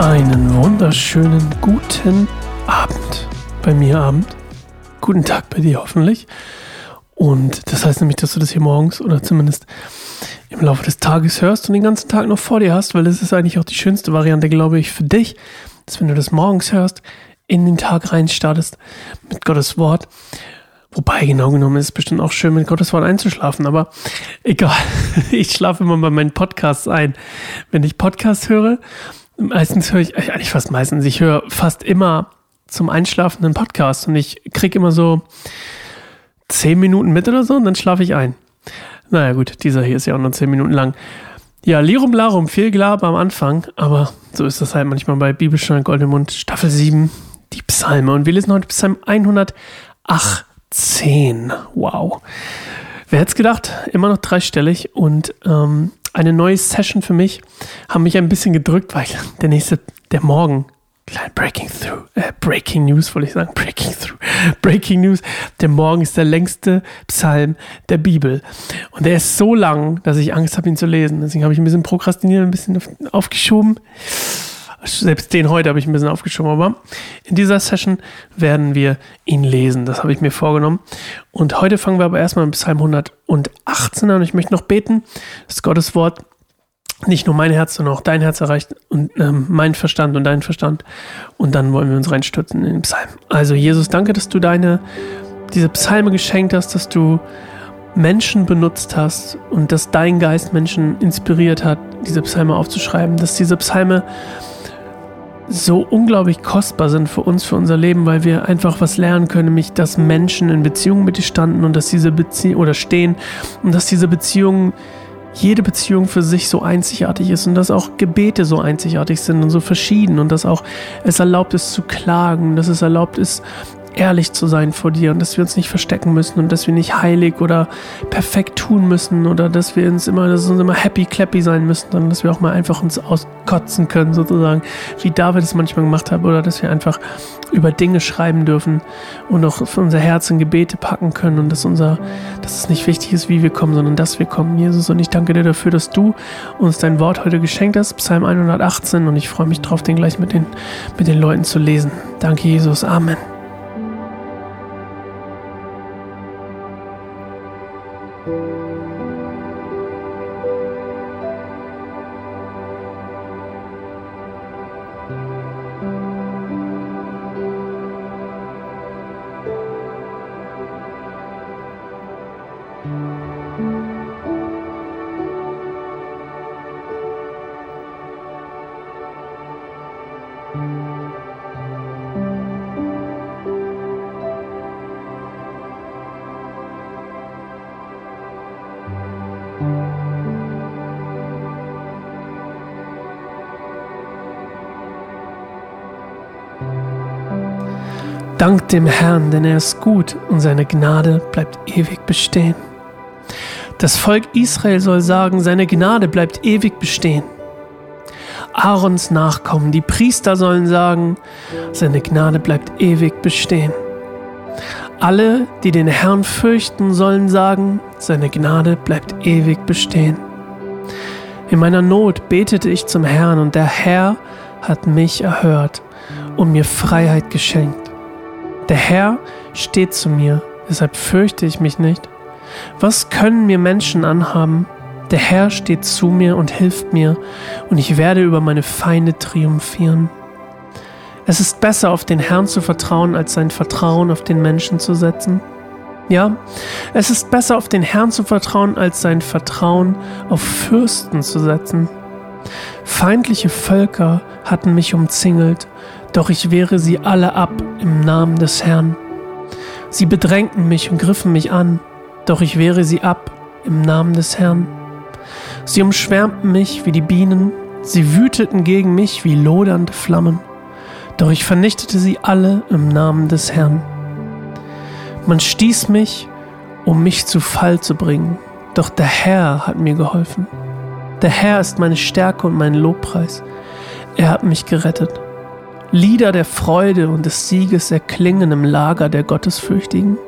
Einen wunderschönen guten Abend. Bei mir Abend. Guten Tag bei dir hoffentlich. Und das heißt nämlich, dass du das hier morgens oder zumindest im Laufe des Tages hörst und den ganzen Tag noch vor dir hast, weil das ist eigentlich auch die schönste Variante, glaube ich, für dich, dass wenn du das morgens hörst, in den Tag reinstartest mit Gottes Wort. Wobei, genau genommen ist es bestimmt auch schön, mit Gottes Wort einzuschlafen, aber egal. Ich schlafe immer bei meinen Podcasts ein. Wenn ich Podcasts höre, meistens höre ich, eigentlich fast meistens, ich höre fast immer zum Einschlafen einen Podcast und ich kriege immer so zehn Minuten mit oder so und dann schlafe ich ein. Naja gut, dieser hier ist ja auch nur zehn Minuten lang. Ja, Lirum Larum, viel Glabe am Anfang, aber so ist das halt manchmal bei Bibelstunde Goldemund, Staffel 7, die Psalme. Und wir lesen heute Psalm 118. Wow. Wer hätte es gedacht? Immer noch dreistellig und ähm, eine neue Session für mich haben mich ein bisschen gedrückt, weil der nächste, der Morgen, klein Breaking Through, äh, Breaking News wollte ich sagen, Breaking Through, Breaking News, der Morgen ist der längste Psalm der Bibel und der ist so lang, dass ich Angst habe, ihn zu lesen. Deswegen habe ich ein bisschen prokrastiniert, ein bisschen aufgeschoben. Selbst den heute habe ich ein bisschen aufgeschoben, aber in dieser Session werden wir ihn lesen. Das habe ich mir vorgenommen. Und heute fangen wir aber erstmal mit Psalm 118 an. Ich möchte noch beten, dass Gottes Wort nicht nur mein Herz, sondern auch dein Herz erreicht und ähm, mein Verstand und dein Verstand. Und dann wollen wir uns reinstürzen in den Psalm. Also Jesus, danke, dass du deine, diese Psalme geschenkt hast, dass du Menschen benutzt hast und dass dein Geist Menschen inspiriert hat, diese Psalme aufzuschreiben, dass diese Psalme so unglaublich kostbar sind für uns, für unser Leben, weil wir einfach was lernen können, nämlich dass Menschen in Beziehungen mit dir standen und dass diese Beziehungen oder stehen und dass diese Beziehungen jede Beziehung für sich so einzigartig ist und dass auch Gebete so einzigartig sind und so verschieden und dass auch es erlaubt ist zu klagen, dass es erlaubt ist, ehrlich zu sein vor dir und dass wir uns nicht verstecken müssen und dass wir nicht heilig oder perfekt tun müssen oder dass wir uns immer, dass uns immer happy clappy sein müssen, sondern dass wir auch mal einfach uns auskotzen können, sozusagen, wie David es manchmal gemacht hat, oder dass wir einfach über Dinge schreiben dürfen und auch für unser Herz in Gebete packen können und dass unser, dass es nicht wichtig ist, wie wir kommen, sondern dass wir kommen, Jesus. Und ich danke dir dafür, dass du uns dein Wort heute geschenkt hast, Psalm 118, und ich freue mich drauf, den gleich mit den, mit den Leuten zu lesen. Danke, Jesus. Amen. Dank dem Herrn, denn er ist gut und seine Gnade bleibt ewig bestehen. Das Volk Israel soll sagen, seine Gnade bleibt ewig bestehen. Aarons Nachkommen, die Priester sollen sagen, seine Gnade bleibt ewig bestehen. Alle, die den Herrn fürchten, sollen sagen, seine Gnade bleibt ewig bestehen. In meiner Not betete ich zum Herrn und der Herr hat mich erhört und mir Freiheit geschenkt. Der Herr steht zu mir, deshalb fürchte ich mich nicht. Was können mir Menschen anhaben? Der Herr steht zu mir und hilft mir, und ich werde über meine Feinde triumphieren. Es ist besser, auf den Herrn zu vertrauen, als sein Vertrauen auf den Menschen zu setzen. Ja, es ist besser, auf den Herrn zu vertrauen, als sein Vertrauen auf Fürsten zu setzen. Feindliche Völker hatten mich umzingelt, doch ich wehre sie alle ab im Namen des Herrn. Sie bedrängten mich und griffen mich an, doch ich wehre sie ab im Namen des Herrn. Sie umschwärmten mich wie die Bienen, sie wüteten gegen mich wie lodernde Flammen, doch ich vernichtete sie alle im Namen des Herrn. Man stieß mich, um mich zu Fall zu bringen, doch der Herr hat mir geholfen. Der Herr ist meine Stärke und mein Lobpreis. Er hat mich gerettet. Lieder der Freude und des Sieges erklingen im Lager der Gottesfürchtigen.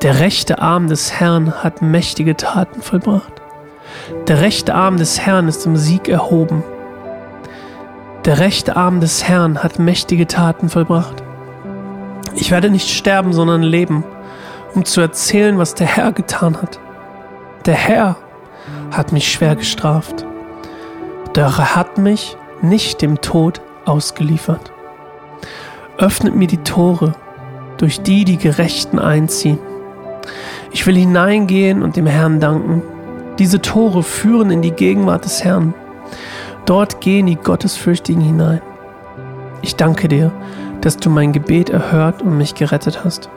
Der rechte Arm des Herrn hat mächtige Taten vollbracht. Der rechte Arm des Herrn ist im Sieg erhoben. Der rechte Arm des Herrn hat mächtige Taten vollbracht. Ich werde nicht sterben, sondern leben, um zu erzählen, was der Herr getan hat. Der Herr hat mich schwer gestraft, doch er hat mich nicht dem Tod ausgeliefert. Öffnet mir die Tore, durch die die Gerechten einziehen. Ich will hineingehen und dem Herrn danken. Diese Tore führen in die Gegenwart des Herrn. Dort gehen die Gottesfürchtigen hinein. Ich danke dir, dass du mein Gebet erhört und mich gerettet hast.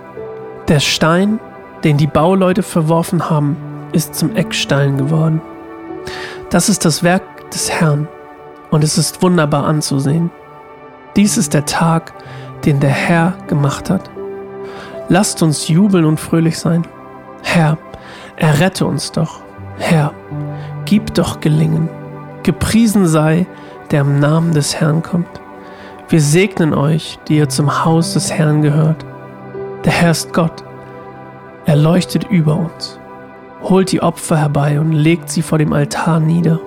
Der Stein, den die Bauleute verworfen haben, ist zum Eckstein geworden. Das ist das Werk des Herrn und es ist wunderbar anzusehen. Dies ist der Tag, den der Herr gemacht hat. Lasst uns jubeln und fröhlich sein. Herr, errette uns doch. Herr, gib doch gelingen. Gepriesen sei, der im Namen des Herrn kommt. Wir segnen euch, die ihr zum Haus des Herrn gehört. Der Herr ist Gott. Er leuchtet über uns. Holt die Opfer herbei und legt sie vor dem Altar nieder.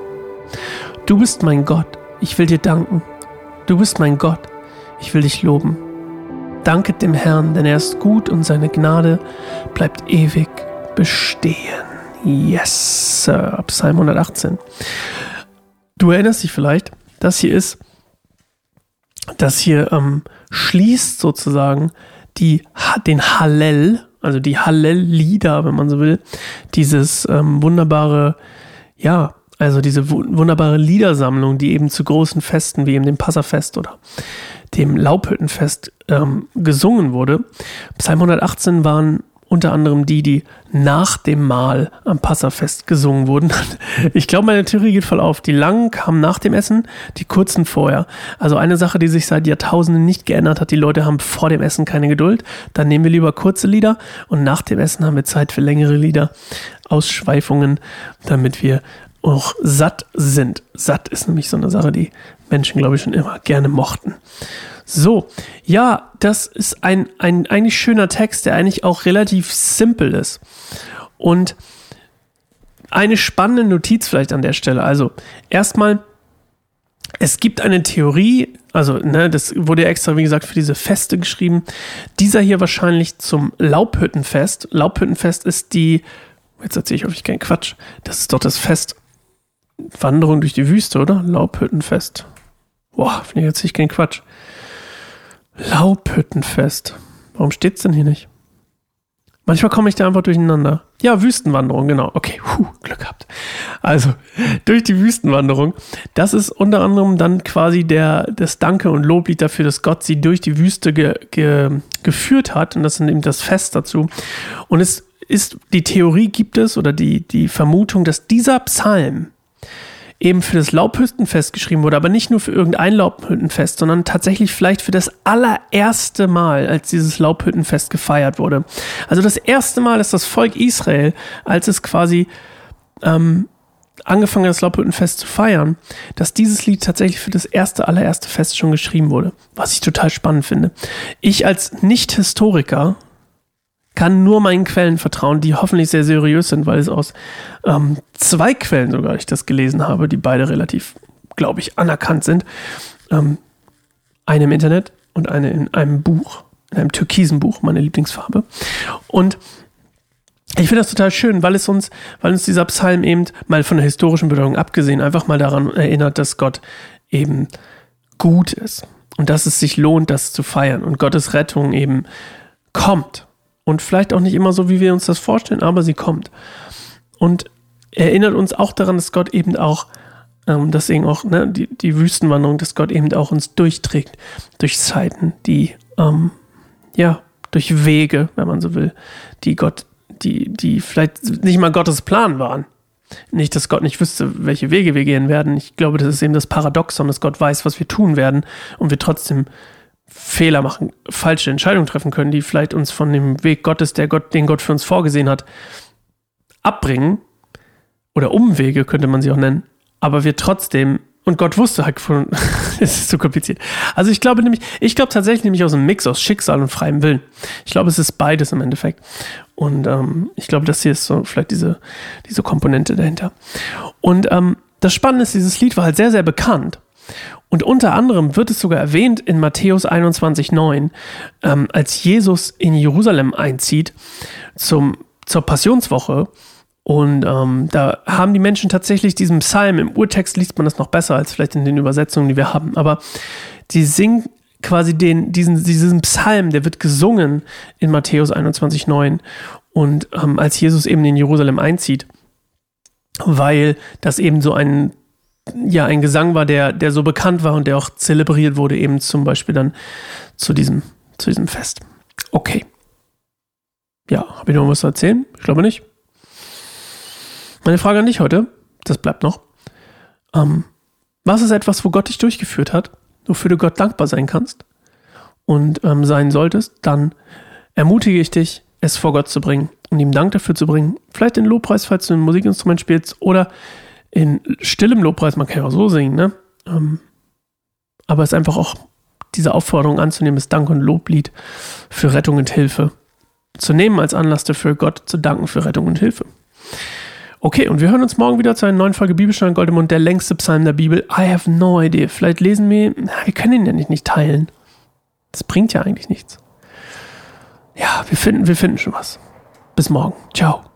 Du bist mein Gott, ich will dir danken. Du bist mein Gott, ich will dich loben. Danket dem Herrn, denn er ist gut und seine Gnade bleibt ewig bestehen. Yes, Sir. Psalm 118. Du erinnerst dich vielleicht, das hier ist, das hier ähm, schließt sozusagen die, den Hallel, also die Hallel-Lieder, wenn man so will, dieses ähm, wunderbare, ja, also diese wunderbare Liedersammlung, die eben zu großen Festen wie eben dem Passafest oder dem Laubhüttenfest ähm, gesungen wurde. Psalm 118 waren unter anderem die, die nach dem Mahl am Passafest gesungen wurden. Ich glaube, meine Theorie geht voll auf. Die langen kamen nach dem Essen, die kurzen vorher. Also eine Sache, die sich seit Jahrtausenden nicht geändert hat. Die Leute haben vor dem Essen keine Geduld. Dann nehmen wir lieber kurze Lieder und nach dem Essen haben wir Zeit für längere Lieder, Ausschweifungen, damit wir auch satt sind. Satt ist nämlich so eine Sache, die Menschen, glaube ich, schon immer gerne mochten. So, ja, das ist ein, ein eigentlich schöner Text, der eigentlich auch relativ simpel ist. Und eine spannende Notiz vielleicht an der Stelle. Also, erstmal, es gibt eine Theorie, also, ne, das wurde ja extra, wie gesagt, für diese Feste geschrieben. Dieser hier wahrscheinlich zum Laubhüttenfest. Laubhüttenfest ist die, jetzt erzähle ich euch keinen Quatsch, das ist doch das Fest Wanderung durch die Wüste, oder? Laubhüttenfest. Boah, finde ich jetzt nicht kein Quatsch. Laubhüttenfest. Warum steht's denn hier nicht? Manchmal komme ich da einfach durcheinander. Ja, Wüstenwanderung, genau. Okay, Puh, Glück gehabt. Also, durch die Wüstenwanderung. Das ist unter anderem dann quasi der, das Danke und Loblied dafür, dass Gott sie durch die Wüste ge, ge, geführt hat. Und das ist eben das Fest dazu. Und es ist, die Theorie gibt es oder die, die Vermutung, dass dieser Psalm eben für das Laubhüttenfest geschrieben wurde, aber nicht nur für irgendein Laubhüttenfest, sondern tatsächlich vielleicht für das allererste Mal, als dieses Laubhüttenfest gefeiert wurde. Also das erste Mal, dass das Volk Israel, als es quasi ähm, angefangen hat, das Laubhüttenfest zu feiern, dass dieses Lied tatsächlich für das erste, allererste Fest schon geschrieben wurde, was ich total spannend finde. Ich als Nicht-Historiker kann nur meinen Quellen vertrauen, die hoffentlich sehr seriös sind, weil es aus ähm, zwei Quellen sogar ich das gelesen habe, die beide relativ, glaube ich, anerkannt sind. Ähm, eine im Internet und eine in einem Buch, in einem türkisen Buch, meine Lieblingsfarbe. Und ich finde das total schön, weil es uns, weil uns dieser Psalm eben mal von der historischen Bedeutung abgesehen einfach mal daran erinnert, dass Gott eben gut ist und dass es sich lohnt, das zu feiern und Gottes Rettung eben kommt und vielleicht auch nicht immer so, wie wir uns das vorstellen, aber sie kommt. Und erinnert uns auch daran, dass Gott eben auch, ähm, deswegen auch ne, die, die Wüstenwanderung, dass Gott eben auch uns durchträgt durch Zeiten, die, ähm, ja, durch Wege, wenn man so will, die Gott, die, die vielleicht nicht mal Gottes Plan waren. Nicht, dass Gott nicht wüsste, welche Wege wir gehen werden. Ich glaube, das ist eben das Paradoxon, dass Gott weiß, was wir tun werden und wir trotzdem Fehler machen, falsche Entscheidungen treffen können, die vielleicht uns von dem Weg Gottes, der Gott, den Gott für uns vorgesehen hat, abbringen. Oder Umwege könnte man sie auch nennen. Aber wir trotzdem, und Gott wusste halt von, es ist zu kompliziert. Also ich glaube nämlich, ich glaube tatsächlich nämlich aus einem Mix aus Schicksal und freiem Willen. Ich glaube, es ist beides im Endeffekt. Und ähm, ich glaube, das hier ist so vielleicht diese, diese Komponente dahinter. Und ähm, das Spannende ist, dieses Lied war halt sehr, sehr bekannt. Und unter anderem wird es sogar erwähnt in Matthäus 21,9, ähm, als Jesus in Jerusalem einzieht zum, zur Passionswoche. Und ähm, da haben die Menschen tatsächlich diesen Psalm, im Urtext liest man das noch besser als vielleicht in den Übersetzungen, die wir haben, aber die singen quasi den, diesen, diesen Psalm, der wird gesungen in Matthäus 21,9 und ähm, als Jesus eben in Jerusalem einzieht, weil das eben so ein, ja, ein Gesang war, der, der so bekannt war und der auch zelebriert wurde, eben zum Beispiel dann zu diesem, zu diesem Fest. Okay. Ja, habe ich noch was zu erzählen? Ich glaube nicht. Meine Frage an dich heute, das bleibt noch. Ähm, was ist etwas, wo Gott dich durchgeführt hat? wofür du Gott dankbar sein kannst und ähm, sein solltest, dann ermutige ich dich, es vor Gott zu bringen und ihm Dank dafür zu bringen. Vielleicht in Lobpreis, falls du ein Musikinstrument spielst oder in stillem Lobpreis, man kann ja auch so singen, ne? Ähm, aber es ist einfach auch diese Aufforderung anzunehmen, das Dank- und Loblied für Rettung und Hilfe zu nehmen als Anlass dafür, Gott zu danken für Rettung und Hilfe. Okay, und wir hören uns morgen wieder zu einer neuen Folge Bibelstein Goldemund, der längste Psalm der Bibel. I have no idea. Vielleicht lesen wir, wir können ihn ja nicht, nicht teilen. Das bringt ja eigentlich nichts. Ja, wir finden, wir finden schon was. Bis morgen. Ciao.